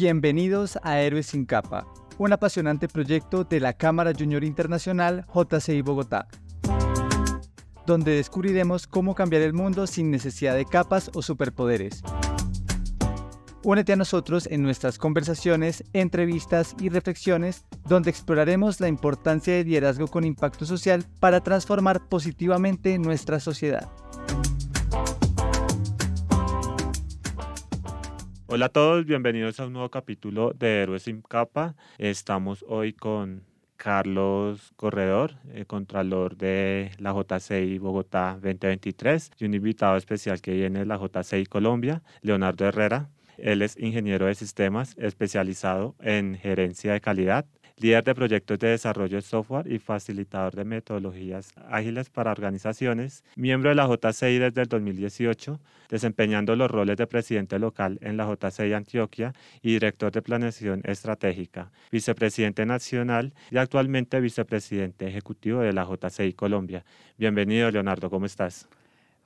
Bienvenidos a Héroes sin capa, un apasionante proyecto de la Cámara Junior Internacional JCI Bogotá, donde descubriremos cómo cambiar el mundo sin necesidad de capas o superpoderes. Únete a nosotros en nuestras conversaciones, entrevistas y reflexiones, donde exploraremos la importancia del liderazgo con impacto social para transformar positivamente nuestra sociedad. Hola a todos, bienvenidos a un nuevo capítulo de Héroes sin capa. Estamos hoy con Carlos Corredor, eh, Contralor de la JCI Bogotá 2023, y un invitado especial que viene de la JCI Colombia, Leonardo Herrera. Él es ingeniero de sistemas especializado en gerencia de calidad, líder de proyectos de desarrollo de software y facilitador de metodologías ágiles para organizaciones, miembro de la JCI desde el 2018, desempeñando los roles de presidente local en la JCI Antioquia y director de planeación estratégica, vicepresidente nacional y actualmente vicepresidente ejecutivo de la JCI Colombia. Bienvenido, Leonardo, ¿cómo estás?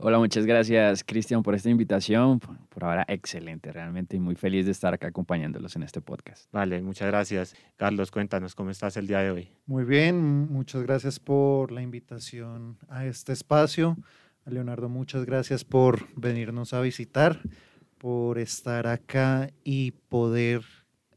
Hola, muchas gracias Cristian por esta invitación. Por ahora, excelente, realmente muy feliz de estar acá acompañándolos en este podcast. Vale, muchas gracias. Carlos, cuéntanos cómo estás el día de hoy. Muy bien, muchas gracias por la invitación a este espacio. A Leonardo, muchas gracias por venirnos a visitar, por estar acá y poder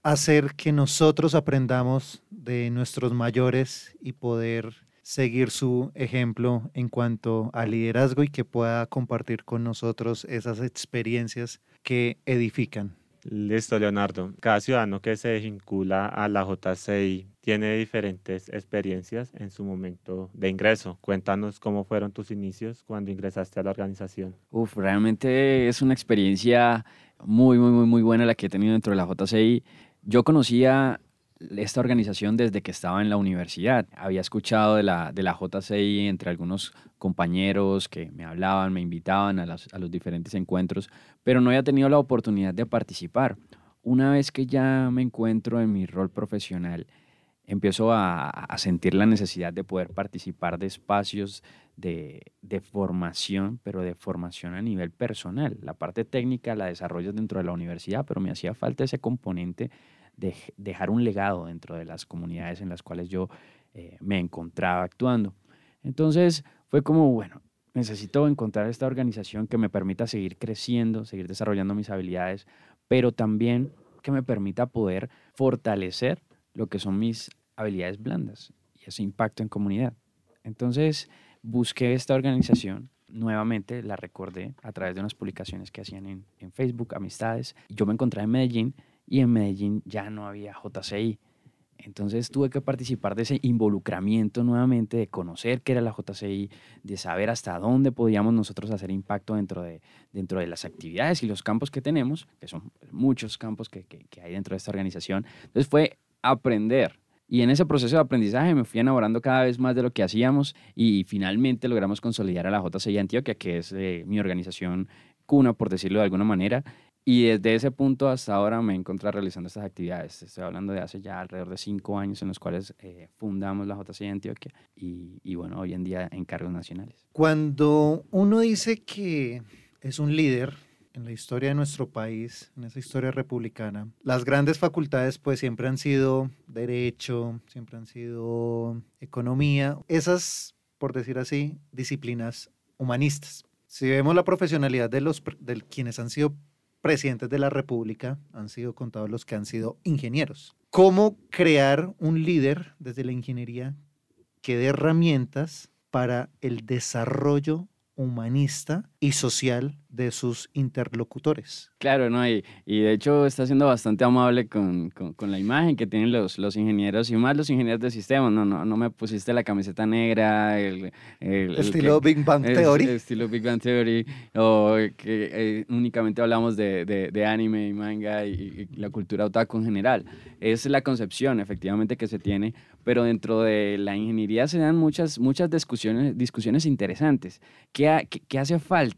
hacer que nosotros aprendamos de nuestros mayores y poder seguir su ejemplo en cuanto a liderazgo y que pueda compartir con nosotros esas experiencias que edifican. Listo, Leonardo. Cada ciudadano que se vincula a la JCI tiene diferentes experiencias en su momento de ingreso. Cuéntanos cómo fueron tus inicios cuando ingresaste a la organización. Uf, realmente es una experiencia muy, muy, muy, muy buena la que he tenido dentro de la JCI. Yo conocía esta organización desde que estaba en la universidad. Había escuchado de la, de la JCI entre algunos compañeros que me hablaban, me invitaban a, a los diferentes encuentros, pero no había tenido la oportunidad de participar. Una vez que ya me encuentro en mi rol profesional, empiezo a, a sentir la necesidad de poder participar de espacios de, de, formación, pero de formación a nivel personal. La parte técnica la desarrollo dentro de la universidad, pero me hacía falta ese componente de dejar un legado dentro de las comunidades en las cuales yo eh, me encontraba actuando. Entonces fue como, bueno, necesito encontrar esta organización que me permita seguir creciendo, seguir desarrollando mis habilidades, pero también que me permita poder fortalecer lo que son mis habilidades blandas y ese impacto en comunidad. Entonces busqué esta organización, nuevamente la recordé a través de unas publicaciones que hacían en, en Facebook, amistades. Yo me encontré en Medellín y en Medellín ya no había JCI. Entonces tuve que participar de ese involucramiento nuevamente, de conocer qué era la JCI, de saber hasta dónde podíamos nosotros hacer impacto dentro de, dentro de las actividades y los campos que tenemos, que son muchos campos que, que, hay dentro de esta organización. Entonces fue aprender. Y en ese proceso de aprendizaje me fui enamorando cada vez más de lo que hacíamos y finalmente logramos consolidar a la JCI Antioquia, que es eh, mi organización cuna, por decirlo de alguna manera, y desde ese punto hasta ahora me encontrado realizando estas actividades. Estoy hablando de hace ya alrededor de cinco años en los cuales eh, fundamos la JCI Antioquia y, y, bueno, hoy en día en cargos nacionales. Cuando uno dice que es un líder en la historia de nuestro país, en esa historia republicana, las grandes facultades pues siempre han sido derecho, siempre han sido economía, esas, por decir así, disciplinas humanistas. Si vemos la profesionalidad de los de quienes han sido presidentes de la República han sido contados los que han sido ingenieros. ¿Cómo crear un líder desde la ingeniería que dé herramientas para el desarrollo humanista y social de sus interlocutores. Claro, ¿no? Y, y de hecho está siendo bastante amable con, con, la imagen que tienen los, los ingenieros y más los ingenieros de sistemas. No, no, no me pusiste la camiseta negra, el... el estilo Big Bang Theory. estilo Big Bang Theory, o que eh, únicamente hablamos de, de, de, anime y manga y, y la cultura otaku en general. Es la concepción, efectivamente, que se tiene, pero dentro de la ingeniería se dan muchas, muchas discusiones, discusiones interesantes. ¿Qué, qué, qué hace falta?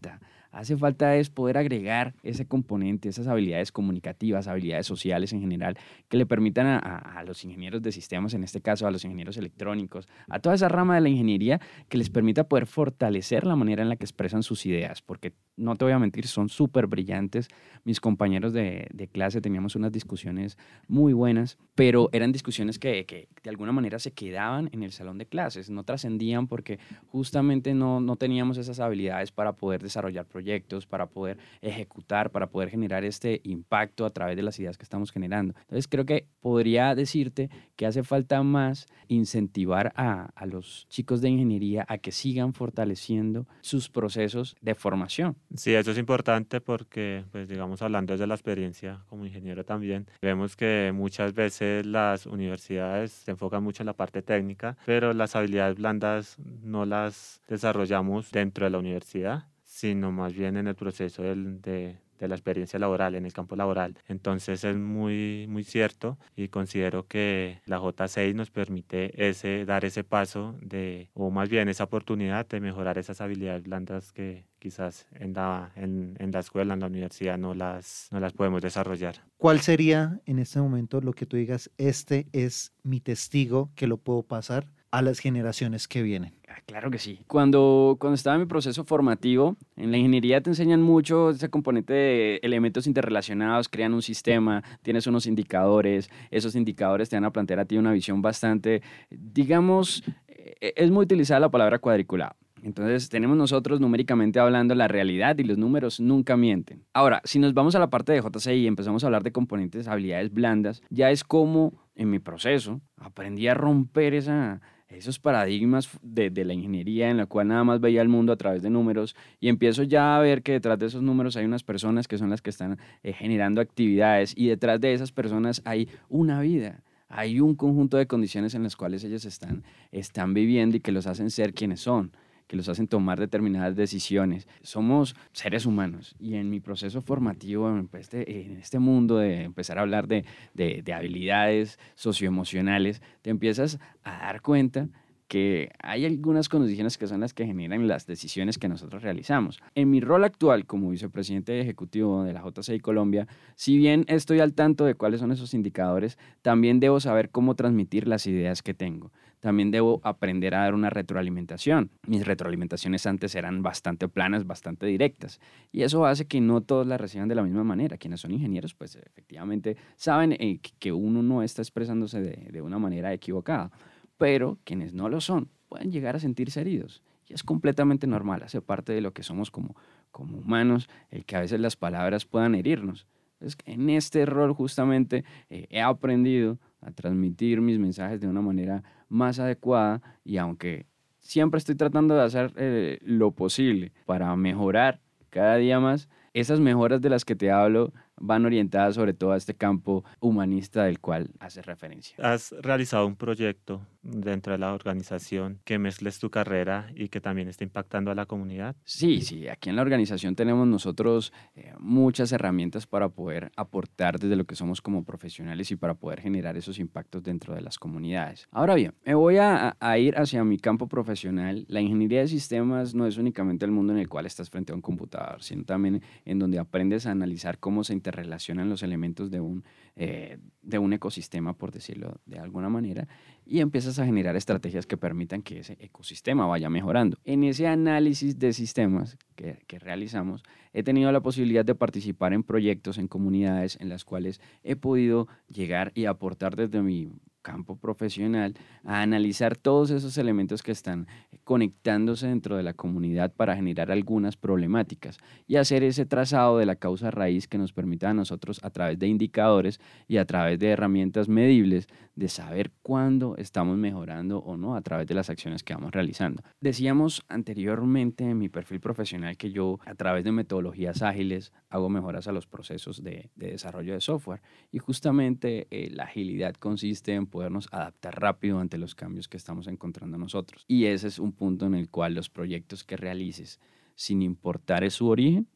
Hace falta es poder agregar ese componente, esas habilidades comunicativas, habilidades sociales en general, que le permitan a, a, los ingenieros de sistemas, en este caso a los ingenieros electrónicos, a toda esa rama de la ingeniería, que les permita poder fortalecer la manera en la que expresan sus ideas, porque no te voy a mentir, son súper brillantes. Mis compañeros de, clase teníamos unas discusiones muy buenas, pero eran discusiones que, que, de alguna manera se quedaban en el salón de clases, no trascendían porque justamente no, no teníamos esas habilidades para poder desarrollar proyectos, para poder ejecutar, para poder generar este impacto a través de las ideas que estamos generando. Entonces creo que podría decirte que hace falta más incentivar a, a los chicos de ingeniería a que sigan fortaleciendo sus procesos de formación. Sí, eso es importante porque, pues digamos, hablando desde la experiencia como ingeniero también, vemos que muchas veces las universidades se enfocan mucho en la parte técnica, pero las habilidades blandas no las desarrollamos dentro de la universidad, sino más bien en el proceso del, de, de la experiencia laboral, en el campo laboral. Entonces es muy, muy cierto y considero que la J6 nos permite ese, dar ese paso de, o más bien esa oportunidad de mejorar esas habilidades blandas que quizás en la, en, en la escuela, en la universidad no las, no las podemos desarrollar. ¿Cuál sería en este momento lo que tú digas, este es mi testigo que lo puedo pasar a las generaciones que vienen? Ah, claro que sí. Cuando, cuando estaba en mi proceso formativo, en la ingeniería te enseñan mucho ese componente de elementos interrelacionados, crean un sistema, tienes unos indicadores, esos indicadores te van a plantear a ti una visión bastante, digamos, e, es muy utilizada la palabra cuadriculado. Entonces tenemos nosotros numéricamente hablando la realidad y los números nunca mienten. Ahora, si nos vamos a la parte de JCI y empezamos a hablar de componentes, habilidades blandas, ya es como en mi proceso aprendí a romper esa, esos paradigmas de, la ingeniería en la cual nada más veía el mundo a través de números y empiezo ya a ver que detrás de esos números hay unas personas que son las que están eh, generando actividades y detrás de esas personas hay una vida. Hay un conjunto de condiciones en las cuales ellos están, están viviendo y que los hacen ser quienes son que los hacen tomar determinadas decisiones. Somos seres humanos y en mi proceso formativo, en este, en este mundo de empezar a hablar de, de, de habilidades socioemocionales, te empiezas a dar cuenta que hay algunas condiciones que son las que generan las decisiones que nosotros realizamos. En mi rol actual como vicepresidente ejecutivo de la JCI Colombia, si bien estoy al tanto de cuáles son esos indicadores, también debo saber cómo transmitir las ideas que tengo también debo aprender a dar una retroalimentación. Mis retroalimentaciones antes eran bastante planas, bastante directas, y eso hace que no todos las reciban de la misma manera. Quienes son ingenieros, pues efectivamente saben eh, que uno no está expresándose de, de una manera equivocada, pero quienes no lo son pueden llegar a sentirse heridos. Y es completamente normal, hace parte de lo que somos como, como humanos, el que a veces las palabras puedan herirnos. Es que en este rol justamente eh, he aprendido a transmitir mis mensajes de una manera más adecuada y aunque siempre estoy tratando de hacer eh, lo posible para mejorar cada día más, esas mejoras de las que te hablo van orientadas sobre todo a este campo humanista del cual haces referencia. Has realizado un proyecto dentro de la organización que mezcles tu carrera y que también está impactando a la comunidad. Sí, sí, aquí en la organización tenemos nosotros eh, muchas herramientas para poder aportar desde lo que somos como profesionales y para poder generar esos impactos dentro de las comunidades. Ahora bien, me voy a, a ir hacia mi campo profesional. La ingeniería de sistemas no es únicamente el mundo en el cual estás frente a un computador, sino también en donde aprendes a analizar cómo se relacionan los elementos de un, eh, de un ecosistema, por decirlo de alguna manera, y empiezas a generar estrategias que permitan que ese ecosistema vaya mejorando. En ese análisis de sistemas que, que realizamos, he tenido la posibilidad de participar en proyectos, en comunidades en las cuales he podido llegar y aportar desde mi campo profesional a analizar todos esos elementos que están conectándose dentro de la comunidad para generar algunas problemáticas y hacer ese trazado de la causa raíz que nos permita a nosotros a través de indicadores y a través de herramientas medibles de saber cuándo estamos mejorando o no a través de las acciones que vamos realizando. Decíamos anteriormente en mi perfil profesional que yo a través de metodologías ágiles hago mejoras a los procesos de, de desarrollo de software y justamente eh, la agilidad consiste en podernos adaptar rápido ante los cambios que estamos encontrando nosotros. Y ese es un punto en el cual los proyectos que realices, sin importar su origen,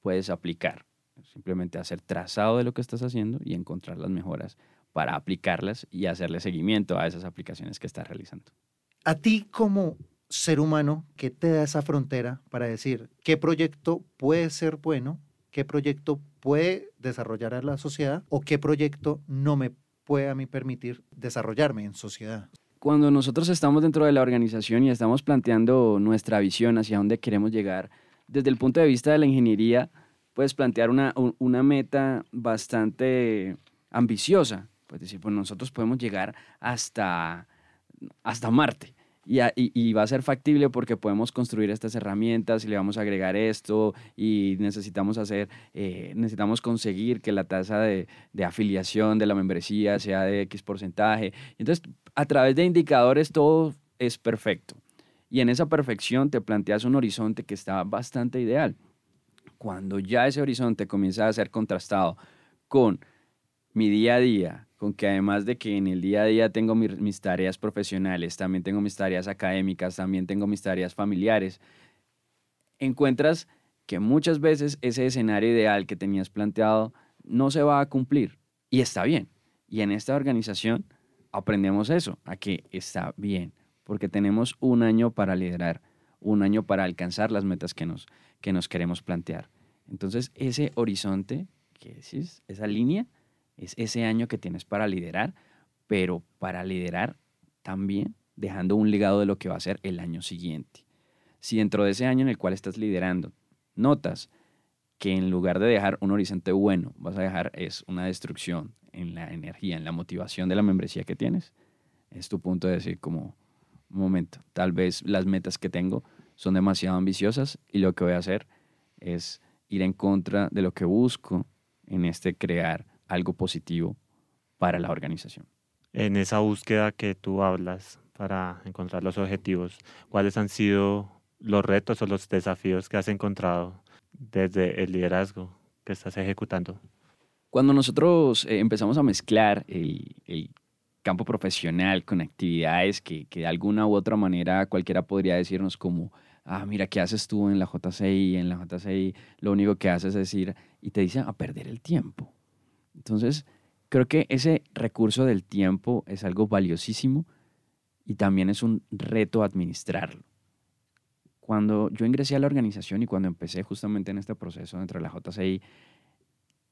puedes aplicar. Simplemente hacer trazado de lo que estás haciendo y encontrar las mejoras para aplicarlas y hacerle seguimiento a esas aplicaciones que estás realizando. A ti como ser humano, ¿qué te da esa frontera para decir qué proyecto puede ser bueno, qué proyecto puede desarrollar a la sociedad o qué proyecto no me puede a mí permitir desarrollarme en sociedad? Cuando nosotros estamos dentro de la organización y estamos planteando nuestra visión hacia dónde queremos llegar, desde el punto de vista de la ingeniería, puedes plantear una, una meta bastante ambiciosa. Pues decir, pues nosotros podemos llegar hasta, hasta Marte y, va a ser factible porque podemos construir estas herramientas y le vamos a agregar esto y necesitamos hacer, eh, necesitamos conseguir que la tasa de, de, afiliación de la membresía sea de X porcentaje. Entonces, a través de indicadores todo es perfecto. Y en esa perfección te planteas un horizonte que está bastante ideal. Cuando ya ese horizonte comienza a ser contrastado con mi día a día, con que además de que en el día a día tengo mis, tareas profesionales, también tengo mis tareas académicas, también tengo mis tareas familiares, encuentras que muchas veces ese escenario ideal que tenías planteado no se va a cumplir y está bien. Y en esta organización aprendemos eso, a que está bien, porque tenemos un año para liderar, un año para alcanzar las metas que nos, que nos queremos plantear. Entonces, ese horizonte, que decís, esa línea, es ese año que tienes para liderar, pero para liderar también dejando un legado de lo que va a ser el año siguiente. Si dentro de ese año en el cual estás liderando notas que en lugar de dejar un horizonte bueno, vas a dejar es una destrucción en la energía, en la motivación de la membresía que tienes, es tu punto de decir como, un momento, tal vez las metas que tengo son demasiado ambiciosas y lo que voy a hacer es ir en contra de lo que busco en este crear algo positivo para la organización. En esa búsqueda que tú hablas para encontrar los objetivos, ¿cuáles han sido los retos o los desafíos que has encontrado desde el liderazgo que estás ejecutando? Cuando nosotros eh, empezamos a mezclar el, campo profesional con actividades que, que, de alguna u otra manera cualquiera podría decirnos como, ah, mira, ¿qué haces tú en la JCI? En la JCI lo único que haces es ir y te dicen a perder el tiempo. Entonces, creo que ese recurso del tiempo es algo valiosísimo y también es un reto administrarlo. Cuando yo ingresé a la organización y cuando empecé justamente en este proceso dentro de la JCI,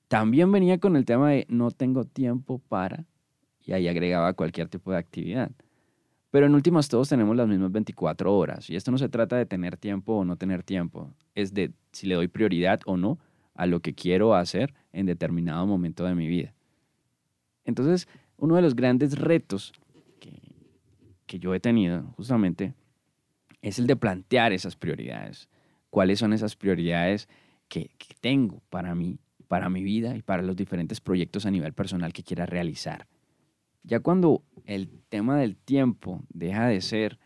también venía con el tema de no tengo tiempo para, y ahí agregaba cualquier tipo de actividad. Pero en últimas todos tenemos las mismas 24 horas y esto no se trata de tener tiempo o no tener tiempo, es de si le doy prioridad o no a lo que quiero hacer en determinado momento de mi vida. Entonces, uno de los grandes retos que, yo he tenido justamente es el de plantear esas prioridades. ¿Cuáles son esas prioridades que, que tengo para mí, para mi vida y para los diferentes proyectos a nivel personal que quiera realizar? Ya cuando el tema del tiempo deja de ser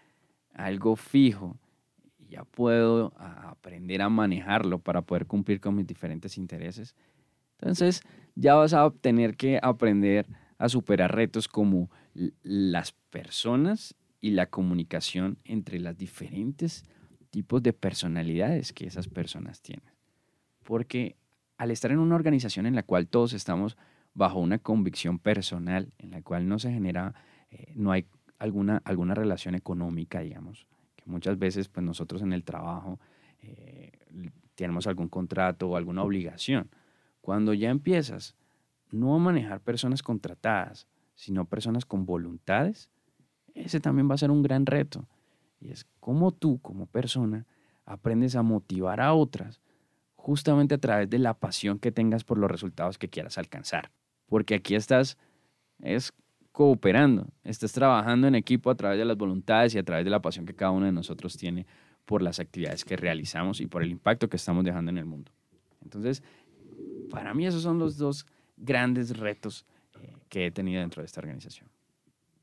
algo fijo ya puedo aprender a manejarlo para poder cumplir con mis diferentes intereses. Entonces ya vas a tener que aprender a superar retos como las personas y la comunicación entre las diferentes tipos de personalidades que esas personas tienen. Porque al estar en una organización en la cual todos estamos bajo una convicción personal, en la cual no se genera, eh, no hay alguna, alguna relación económica, digamos, muchas veces pues nosotros en el trabajo eh, tenemos algún contrato o alguna obligación. Cuando ya empiezas no a manejar personas contratadas, sino personas con voluntades, ese también va a ser un gran reto. Y es cómo tú como persona aprendes a motivar a otras justamente a través de la pasión que tengas por los resultados que quieras alcanzar. Porque aquí estás, es cooperando, estás trabajando en equipo a través de las voluntades y a través de la pasión que cada uno de nosotros tiene por las actividades que realizamos y por el impacto que estamos dejando en el mundo. Entonces, para mí esos son los dos grandes retos eh, que he tenido dentro de esta organización.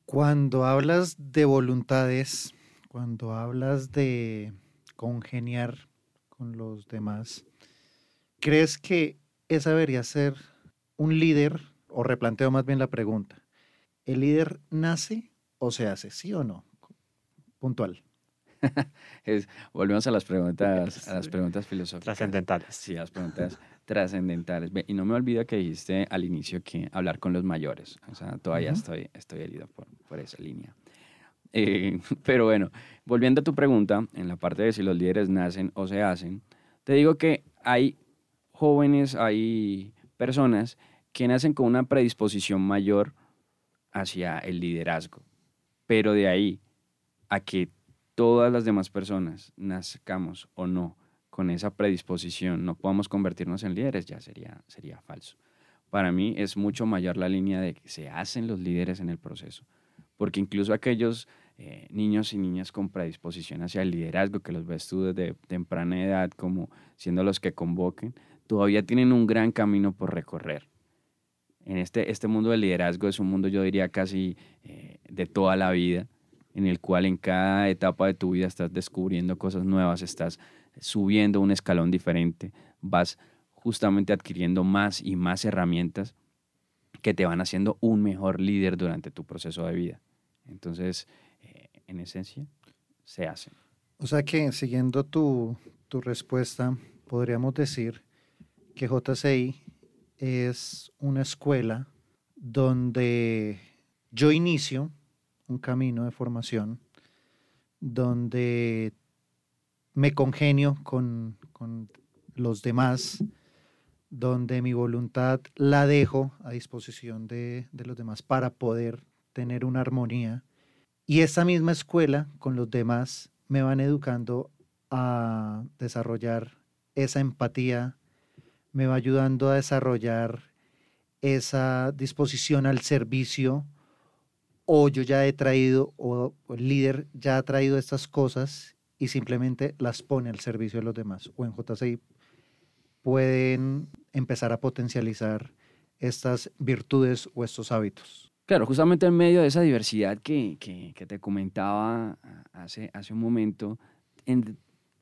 Cuando hablas de voluntades, cuando hablas de congeniar con los demás, ¿crees que esa debería ser un líder, o replanteo más bien la pregunta, ¿El líder nace o se hace? ¿Sí o no? Puntual. volvemos a las preguntas, a las preguntas filosóficas. Trascendentales. Sí, a las preguntas trascendentales. Y no me olvido que dijiste al inicio que hablar con los mayores. O sea, todavía estoy, estoy herido por, por esa línea. Eh, pero bueno, volviendo a tu pregunta, en la parte de si los líderes nacen o se hacen, te digo que hay jóvenes, hay personas que nacen con una predisposición mayor hacia el liderazgo, pero de ahí a que todas las demás personas nazcamos o no con esa predisposición, no podamos convertirnos en líderes, ya sería, sería falso. Para mí es mucho mayor la línea de que se hacen los líderes en el proceso, porque incluso aquellos eh, niños y niñas con predisposición hacia el liderazgo, que los ves tú desde temprana edad como siendo los que convoquen, todavía tienen un gran camino por recorrer. En este, este mundo del liderazgo es un mundo, yo diría, casi eh, de toda la vida, en el cual en cada etapa de tu vida estás descubriendo cosas nuevas, estás subiendo un escalón diferente, vas justamente adquiriendo más y más herramientas que te van haciendo un mejor líder durante tu proceso de vida. Entonces, eh, en esencia, se hacen. O sea que, siguiendo tu, tu respuesta, podríamos decir que JCI es una escuela donde yo inicio un camino de formación, donde me congenio con, con los demás, donde mi voluntad la dejo a disposición de, de, los demás para poder tener una armonía. Y esa misma escuela con los demás me van educando a desarrollar esa empatía, me va ayudando a desarrollar esa disposición al servicio o yo ya he traído o el líder ya ha traído estas cosas y simplemente las pone al servicio de los demás. O en JCI pueden empezar a potencializar estas virtudes o estos hábitos. Claro, justamente en medio de esa diversidad que, que, te comentaba hace, hace un momento, en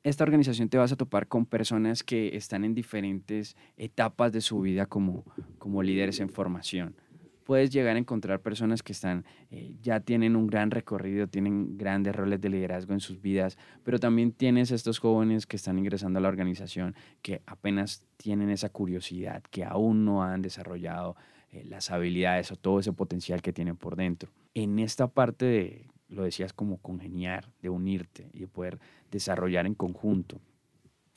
esta organización te vas a topar con personas que están en diferentes etapas de su vida como, como líderes en formación puedes llegar a encontrar personas que están, eh, ya tienen un gran recorrido, tienen grandes roles de liderazgo en sus vidas, pero también tienes estos jóvenes que están ingresando a la organización que apenas tienen esa curiosidad, que aún no han desarrollado eh, las habilidades o todo ese potencial que tienen por dentro. En esta parte de, lo decías, como congeniar, de unirte y de poder desarrollar en conjunto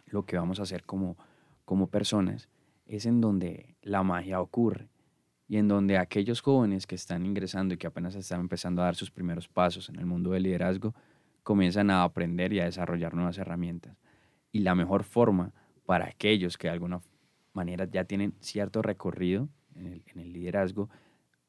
lo que vamos a hacer como, como personas, es en donde la magia ocurre y en donde aquellos jóvenes que están ingresando y que apenas están empezando a dar sus primeros pasos en el mundo del liderazgo, comienzan a aprender y a desarrollar nuevas herramientas. Y la mejor forma para aquellos que de alguna manera ya tienen cierto recorrido en el, en el liderazgo,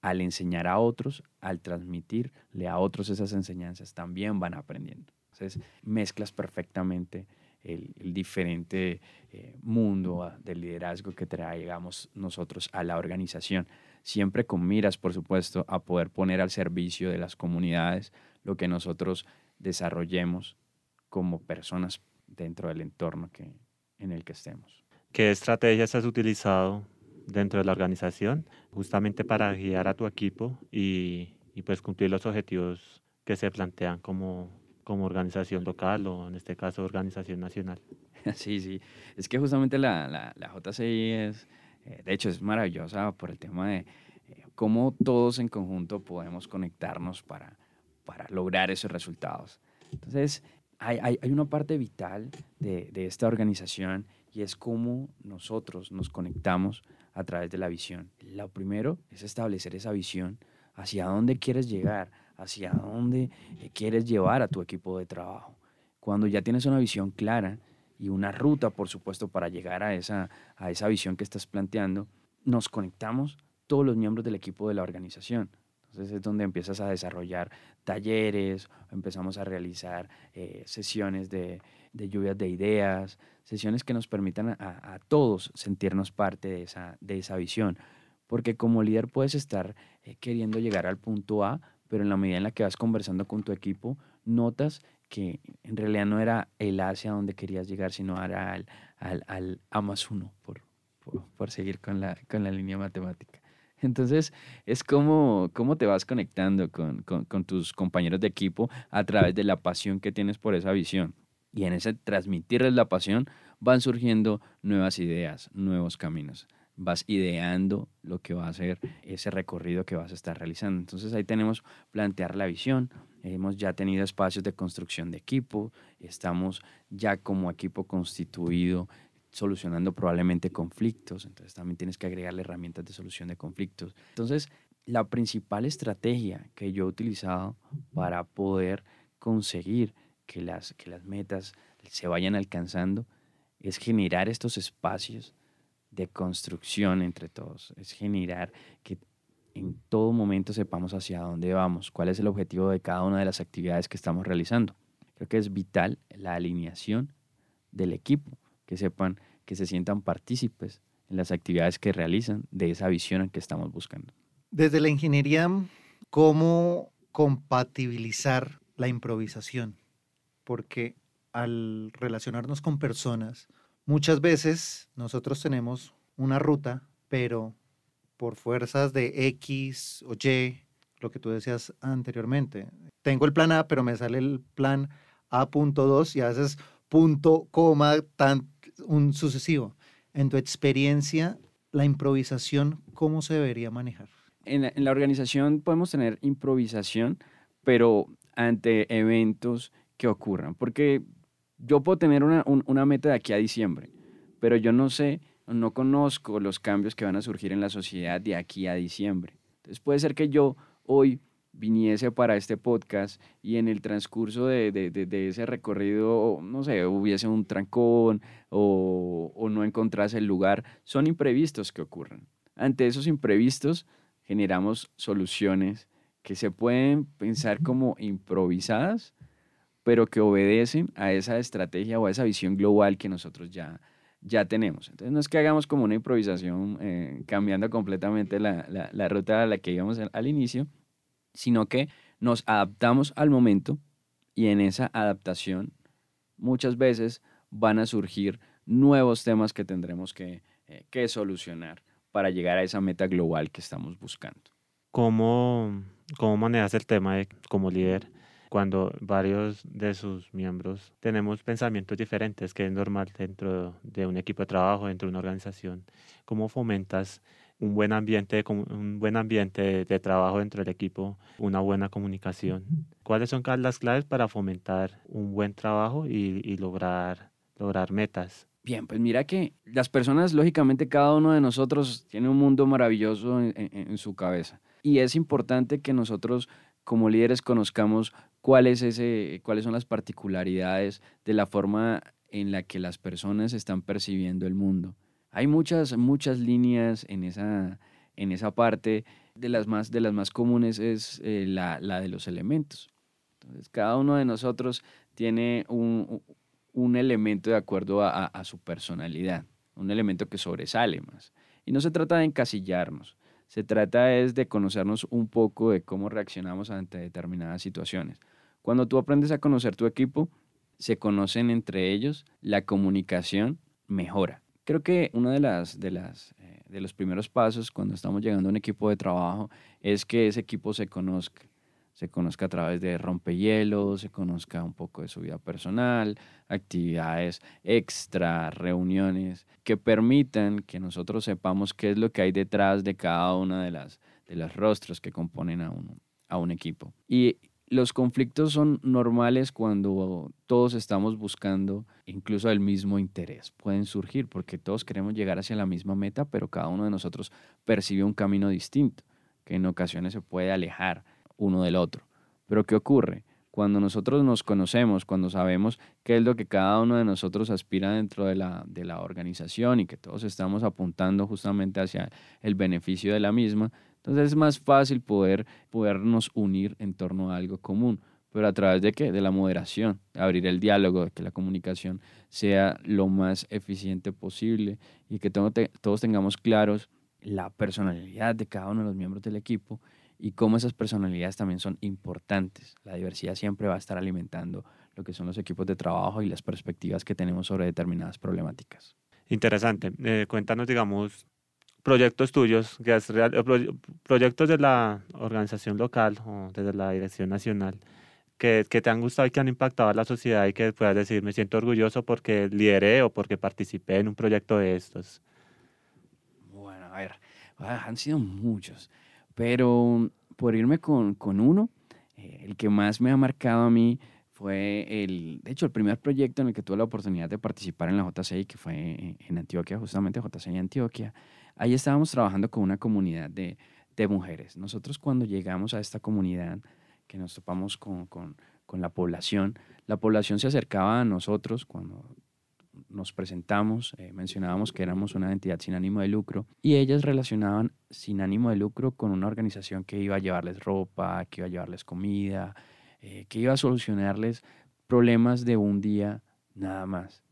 al enseñar a otros, al transmitirle a otros esas enseñanzas, también van aprendiendo. Entonces, mezclas perfectamente el, diferente eh, mundo del liderazgo que traigamos nosotros a la organización siempre con miras, por supuesto, a poder poner al servicio de las comunidades lo que nosotros desarrollemos como personas dentro del entorno que, en el que estemos. ¿Qué estrategias has utilizado dentro de la organización justamente para guiar a tu equipo y, y pues cumplir los objetivos que se plantean como, como organización local o en este caso organización nacional? Sí, sí. Es que justamente la, la, la JCI es, eh, de hecho, es maravillosa por el tema de eh, cómo todos en conjunto podemos conectarnos para, para lograr esos resultados. Entonces, hay, hay, hay una parte vital de, de, esta organización y es cómo nosotros nos conectamos a través de la visión. Lo primero es establecer esa visión hacia dónde quieres llegar, hacia dónde eh, quieres llevar a tu equipo de trabajo. Cuando ya tienes una visión clara, y una ruta, por supuesto, para llegar a esa, a esa visión que estás planteando, nos conectamos todos los miembros del equipo de la organización. Entonces es donde empiezas a desarrollar talleres, empezamos a realizar eh, sesiones de, lluvias de ideas, sesiones que nos permitan a, a, todos sentirnos parte de esa, de esa visión. Porque como líder puedes estar eh, queriendo llegar al punto A, pero en la medida en la que vas conversando con tu equipo, notas que en realidad no era el hacia donde querías llegar, sino era al, al, al A más uno, por, por, por, seguir con la, con la línea matemática. Entonces, es como, cómo te vas conectando con, con, con, tus compañeros de equipo a través de la pasión que tienes por esa visión. Y en ese transmitirles la pasión van surgiendo nuevas ideas, nuevos caminos. vas ideando lo que va a ser ese recorrido que vas a estar realizando. Entonces ahí tenemos plantear la visión, hemos ya tenido espacios de construcción de equipo, estamos ya como equipo constituido solucionando probablemente conflictos, entonces también tienes que agregarle herramientas de solución de conflictos. Entonces, la principal estrategia que yo he utilizado para poder conseguir que las, que las metas se vayan alcanzando es generar estos espacios de construcción entre todos, es generar que en todo momento sepamos hacia dónde vamos, cuál es el objetivo de cada una de las actividades que estamos realizando. Creo que es vital la alineación del equipo, que sepan, que se sientan partícipes en las actividades que realizan de esa visión en que estamos buscando. Desde la ingeniería, ¿cómo compatibilizar la improvisación? Porque al relacionarnos con personas, muchas veces nosotros tenemos una ruta, pero por fuerzas de X o Y, lo que tú decías anteriormente, tengo el plan A, pero me sale el plan A.2 y a veces punto, coma, tan, un sucesivo. En tu experiencia, la improvisación, ¿cómo se debería manejar? En la, organización podemos tener improvisación, pero ante eventos que ocurran, porque yo puedo tener una, una meta de aquí a diciembre, pero yo no sé, no conozco los cambios que van a surgir en la sociedad de aquí a diciembre. Entonces puede ser que yo hoy viniese para este podcast y en el transcurso de, de, de, ese recorrido, no sé, hubiese un trancón o, o no encontrase el lugar, son imprevistos que ocurren. Ante esos imprevistos generamos soluciones que se pueden pensar como improvisadas, pero que obedecen a esa estrategia o a esa visión global que nosotros ya, ya tenemos. Entonces no es que hagamos como una improvisación eh, cambiando completamente la, la, la, ruta a la que íbamos al, inicio, sino que nos adaptamos al momento y en esa adaptación muchas veces van a surgir nuevos temas que tendremos que, eh, que solucionar para llegar a esa meta global que estamos buscando. ¿Cómo, cómo manejas el tema de, como líder? cuando varios de sus miembros tenemos pensamientos diferentes, que es normal dentro de un equipo de trabajo, dentro de una organización. ¿Cómo fomentas un buen ambiente, un buen ambiente de trabajo dentro del equipo, una buena comunicación? ¿Cuáles son las claves para fomentar un buen trabajo y, y lograr, lograr metas? Bien, pues mira que las personas, lógicamente, cada uno de nosotros tiene un mundo maravilloso en, en, en su cabeza. Y es importante que nosotros como líderes conozcamos cuál es ese, cuáles son las particularidades de la forma en la que las personas están percibiendo el mundo. Hay muchas, muchas líneas en esa, en esa parte. De las más, de las más comunes es eh, la, la, de los elementos. Entonces, cada uno de nosotros tiene un, un elemento de acuerdo a, a, su personalidad, un elemento que sobresale más. Y no se trata de encasillarnos, se trata es de conocernos un poco de cómo reaccionamos ante determinadas situaciones. Cuando tú aprendes a conocer tu equipo, se conocen entre ellos, la comunicación mejora. Creo que uno de, las, de, las, eh, de los primeros pasos cuando estamos llegando a un equipo de trabajo es que ese equipo se conozca se conozca a través de rompehielos, se conozca un poco de su vida personal, actividades extra, reuniones que permitan que nosotros sepamos qué es lo que hay detrás de cada una de las de los rostros que componen a un, a un equipo. Y los conflictos son normales cuando todos estamos buscando incluso el mismo interés. Pueden surgir porque todos queremos llegar hacia la misma meta, pero cada uno de nosotros percibe un camino distinto, que en ocasiones se puede alejar uno del otro. Pero ¿qué ocurre? Cuando nosotros nos conocemos, cuando sabemos qué es lo que cada uno de nosotros aspira dentro de la, de la organización y que todos estamos apuntando justamente hacia el beneficio de la misma, entonces es más fácil poder, podernos unir en torno a algo común. Pero a través de qué? De la moderación, de abrir el diálogo, de que la comunicación sea lo más eficiente posible y que todos tengamos claros la personalidad de cada uno de los miembros del equipo y cómo esas personalidades también son importantes. La diversidad siempre va a estar alimentando lo que son los equipos de trabajo y las perspectivas que tenemos sobre determinadas problemáticas. Interesante. Eh, cuéntanos, digamos, proyectos tuyos, que es real, proyectos de la organización local o desde la dirección nacional que, que, te han gustado y que han impactado a la sociedad y que puedas decir, me siento orgulloso porque lideré o porque participé en un proyecto de estos. Bueno, ver, ah, han sido muchos, pero por irme con, con uno, eh, el que más me ha marcado a mí fue el, de hecho, el primer proyecto en el que tuve la oportunidad de participar en la JCI, que fue en Antioquia, justamente JCI Antioquia. Ahí estábamos trabajando con una comunidad de, mujeres. Nosotros cuando llegamos a esta comunidad, que nos topamos con, con, con la población, la población se acercaba a nosotros cuando nos presentamos, eh, mencionábamos que éramos una entidad sin ánimo de lucro y ellas relacionaban sin ánimo de lucro con una organización que iba a llevarles ropa, que iba a llevarles comida, eh, que iba a solucionarles problemas de un día nada más.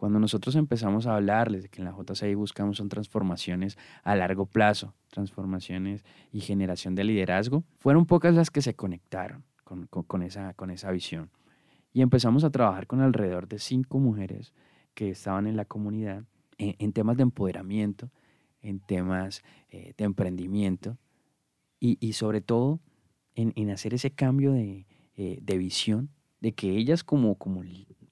Cuando nosotros empezamos a hablarles de que en la JCI buscamos son transformaciones a largo plazo, transformaciones y generación de liderazgo, fueron pocas las que se conectaron con, con, esa, con esa visión. Y empezamos a trabajar con alrededor de cinco mujeres que estaban en la comunidad en, temas de empoderamiento, en temas eh, de emprendimiento y, y, sobre todo en, en hacer ese cambio de, eh, de visión de que ellas como, como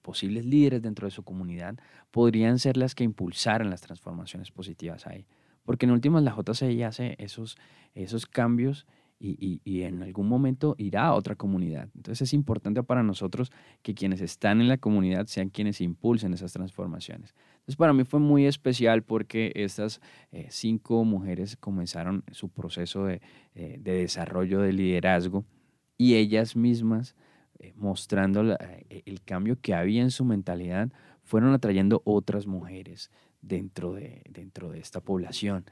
posibles líderes dentro de su comunidad podrían ser las que impulsaran las transformaciones positivas ahí. Porque en últimas la JCI hace esos, esos cambios y, en algún momento irá a otra comunidad. Entonces es importante para nosotros que quienes están en la comunidad sean quienes impulsen esas transformaciones. Entonces para mí fue muy especial porque estas eh, cinco mujeres comenzaron su proceso de, eh, de, desarrollo de liderazgo y ellas mismas, eh, mostrando el cambio que había en su mentalidad, fueron atrayendo otras mujeres dentro de, dentro de esta población.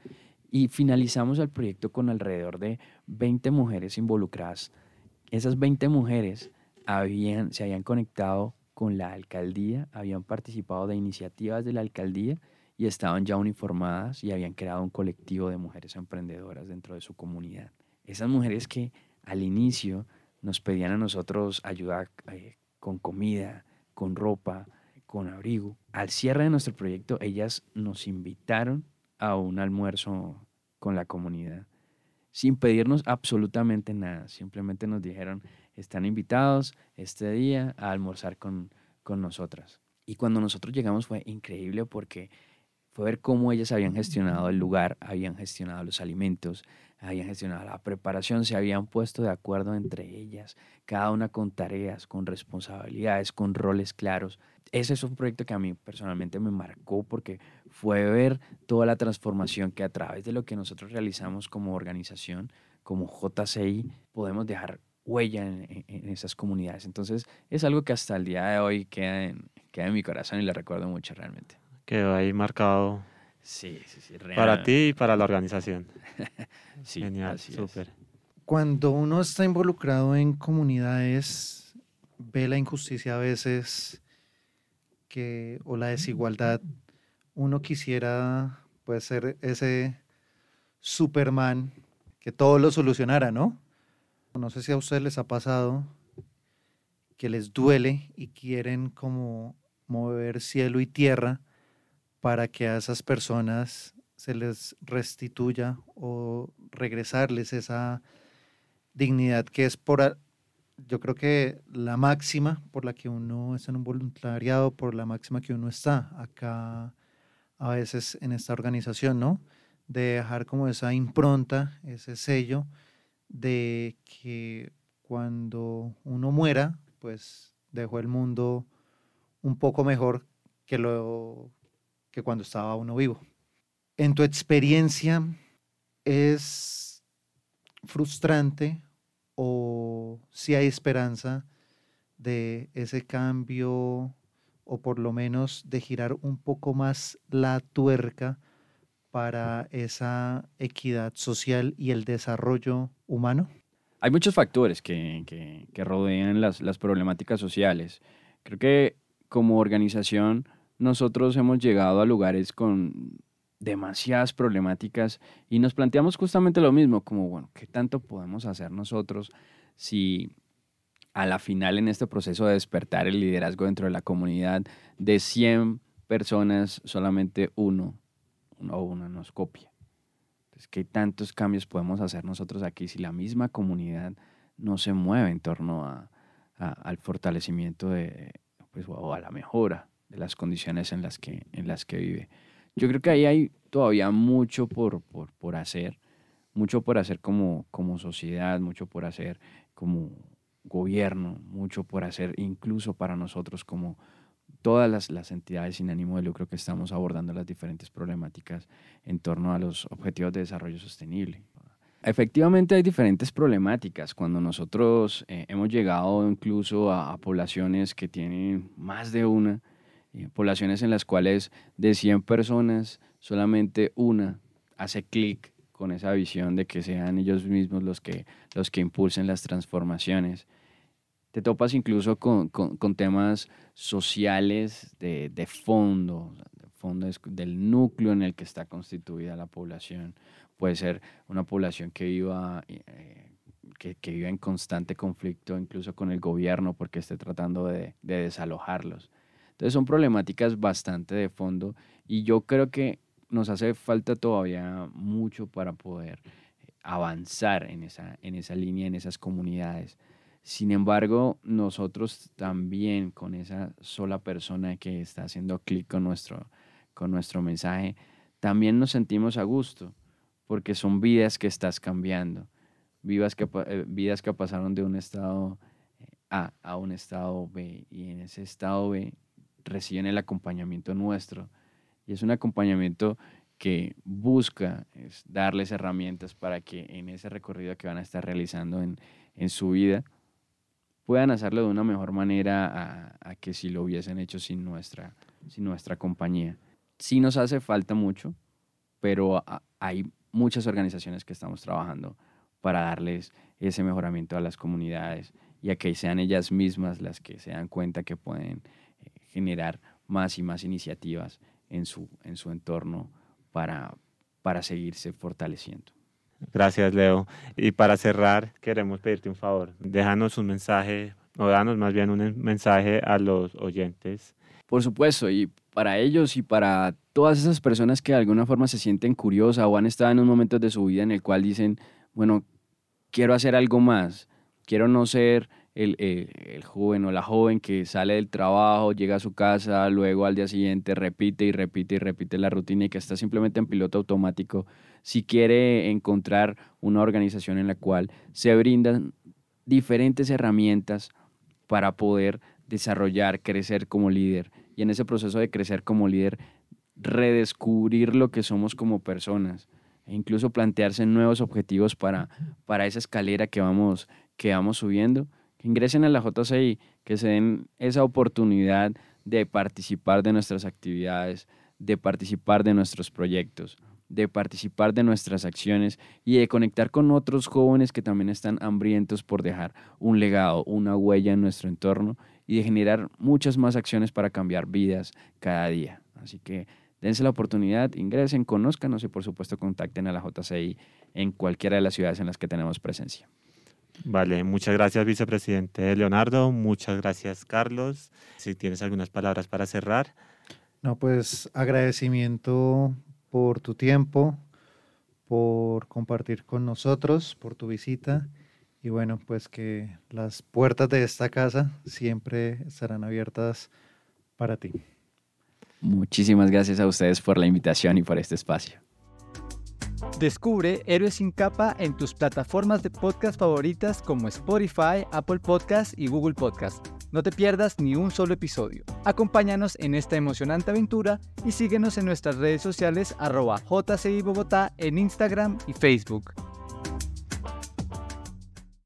Y finalizamos el proyecto con alrededor de 20 mujeres involucradas. Esas 20 mujeres habían, se habían conectado con la alcaldía, habían participado de iniciativas de la alcaldía y estaban ya uniformadas y habían creado un colectivo de mujeres emprendedoras dentro de su comunidad. Esas mujeres que al inicio nos pedían a nosotros ayuda eh, con comida, con ropa, con abrigo. Al cierre de nuestro proyecto, ellas nos invitaron a un almuerzo con la comunidad, sin pedirnos absolutamente nada. Simplemente nos dijeron, están invitados este día a almorzar con, con nosotras. Y cuando nosotros llegamos fue increíble porque fue ver cómo ellas habían gestionado el lugar, habían gestionado los alimentos, habían gestionado la preparación, se habían puesto de acuerdo entre ellas, cada una con tareas, con responsabilidades, con roles claros. Ese es un proyecto que a mí personalmente me marcó porque fue ver toda la transformación que a través de lo que nosotros realizamos como organización, como JCI, podemos dejar huella en, esas comunidades. Entonces es algo que hasta el día de hoy queda en, queda en mi corazón y lo recuerdo mucho realmente. Quedó ahí marcado Sí, sí, sí. Para ti y para la organización. sí, Genial, súper. Cuando uno está involucrado en comunidades, ve la injusticia a veces que, o la desigualdad. Uno quisiera pues, ser ese Superman que todo lo solucionara, ¿no? No sé si a ustedes les ha pasado que les duele y quieren como mover cielo y tierra para que a esas personas se les restituya o regresarles esa dignidad que es por, yo creo que la máxima por la que uno está en un voluntariado, por la máxima que uno está acá a veces en esta organización, ¿no? De dejar como esa impronta, ese sello de que cuando uno muera, pues dejó el mundo un poco mejor que lo que cuando estaba uno vivo. En tu experiencia, ¿es frustrante o si hay esperanza de ese cambio o por lo menos de girar un poco más la tuerca para esa equidad social y el desarrollo humano? Hay muchos factores que, que, rodean las, las problemáticas sociales. Creo que como organización nosotros hemos llegado a lugares con demasiadas problemáticas y nos planteamos justamente lo mismo, como, bueno, ¿qué tanto podemos hacer nosotros si a la final en este proceso de despertar el liderazgo dentro de la comunidad de 100 personas solamente uno o una nos copia? Entonces, ¿qué tantos cambios podemos hacer nosotros aquí si la misma comunidad no se mueve en torno a, al fortalecimiento de, pues, o a la mejora de las condiciones en las que, en las que vive. Yo creo que ahí hay todavía mucho por, por, por hacer, mucho por hacer como, como sociedad, mucho por hacer como gobierno, mucho por hacer incluso para nosotros como todas las, las, entidades sin ánimo de lucro que estamos abordando las diferentes problemáticas en torno a los objetivos de desarrollo sostenible. Efectivamente hay diferentes problemáticas. Cuando nosotros eh, hemos llegado incluso a, poblaciones que tienen más de una, eh, poblaciones en las cuales de 100 personas solamente una hace clic con esa visión de que sean ellos mismos los que, los que impulsen las transformaciones. Te topas incluso con, con, temas sociales de, de fondo, de fondo del núcleo en el que está constituida la población. Puede ser una población que viva, eh, que, que, viva en constante conflicto incluso con el gobierno porque esté tratando de, de desalojarlos. Entonces son problemáticas bastante de fondo y yo creo que nos hace falta todavía mucho para poder eh, avanzar en esa, en esa línea, en esas comunidades. Sin embargo, nosotros también con esa sola persona que está haciendo clic con nuestro, con nuestro mensaje, también nos sentimos a gusto, porque son vidas que estás cambiando, vidas que, eh, vidas que pasaron de un estado eh, A a un estado B, y en ese estado B reciben el acompañamiento nuestro y es un acompañamiento que busca darles herramientas para que en ese recorrido que van a estar realizando en, su vida puedan hacerlo de una mejor manera a, que si lo hubiesen hecho sin nuestra, sin nuestra compañía. Sí nos hace falta mucho, pero hay muchas organizaciones que estamos trabajando para darles ese mejoramiento a las comunidades y a que sean ellas mismas las que se dan cuenta que pueden generar más y más iniciativas en su, en su entorno para, para seguirse fortaleciendo. Gracias, Leo. Y para cerrar, queremos pedirte un favor. Déjanos un mensaje, o danos más bien un mensaje a los oyentes. Por supuesto, y para ellos y para todas esas personas que de alguna forma se sienten curiosas o han estado en un momento de su vida en el cual dicen, bueno, quiero hacer algo más, quiero no ser el, joven o la joven que sale del trabajo, llega a su casa, luego al día siguiente repite y repite y repite la rutina y que está simplemente en piloto automático, si quiere encontrar una organización en la cual se brindan diferentes herramientas para poder desarrollar, crecer como líder y en ese proceso de crecer como líder redescubrir lo que somos como personas e incluso plantearse nuevos objetivos para, para esa escalera que vamos, que vamos subiendo ingresen a la JCI, que se den esa oportunidad de participar de nuestras actividades, de participar de nuestros proyectos, de participar de nuestras acciones y de conectar con otros jóvenes que también están hambrientos por dejar un legado, una huella en nuestro entorno y de generar muchas más acciones para cambiar vidas cada día. Así que dense la oportunidad, ingresen, conózcanos y por supuesto contacten a la JCI en cualquiera de las ciudades en las que tenemos presencia. Vale, muchas gracias vicepresidente Leonardo, muchas gracias Carlos. Si tienes algunas palabras para cerrar. No, pues agradecimiento por tu tiempo, por compartir con nosotros, por tu visita y bueno, pues que las puertas de esta casa siempre estarán abiertas para ti. Muchísimas gracias a ustedes por la invitación y por este espacio. Descubre Héroes sin capa en tus plataformas de podcast favoritas como Spotify, Apple Podcast y Google Podcast. No te pierdas ni un solo episodio. Acompáñanos en esta emocionante aventura y síguenos en nuestras redes sociales arroba JCI Bogotá en Instagram y Facebook.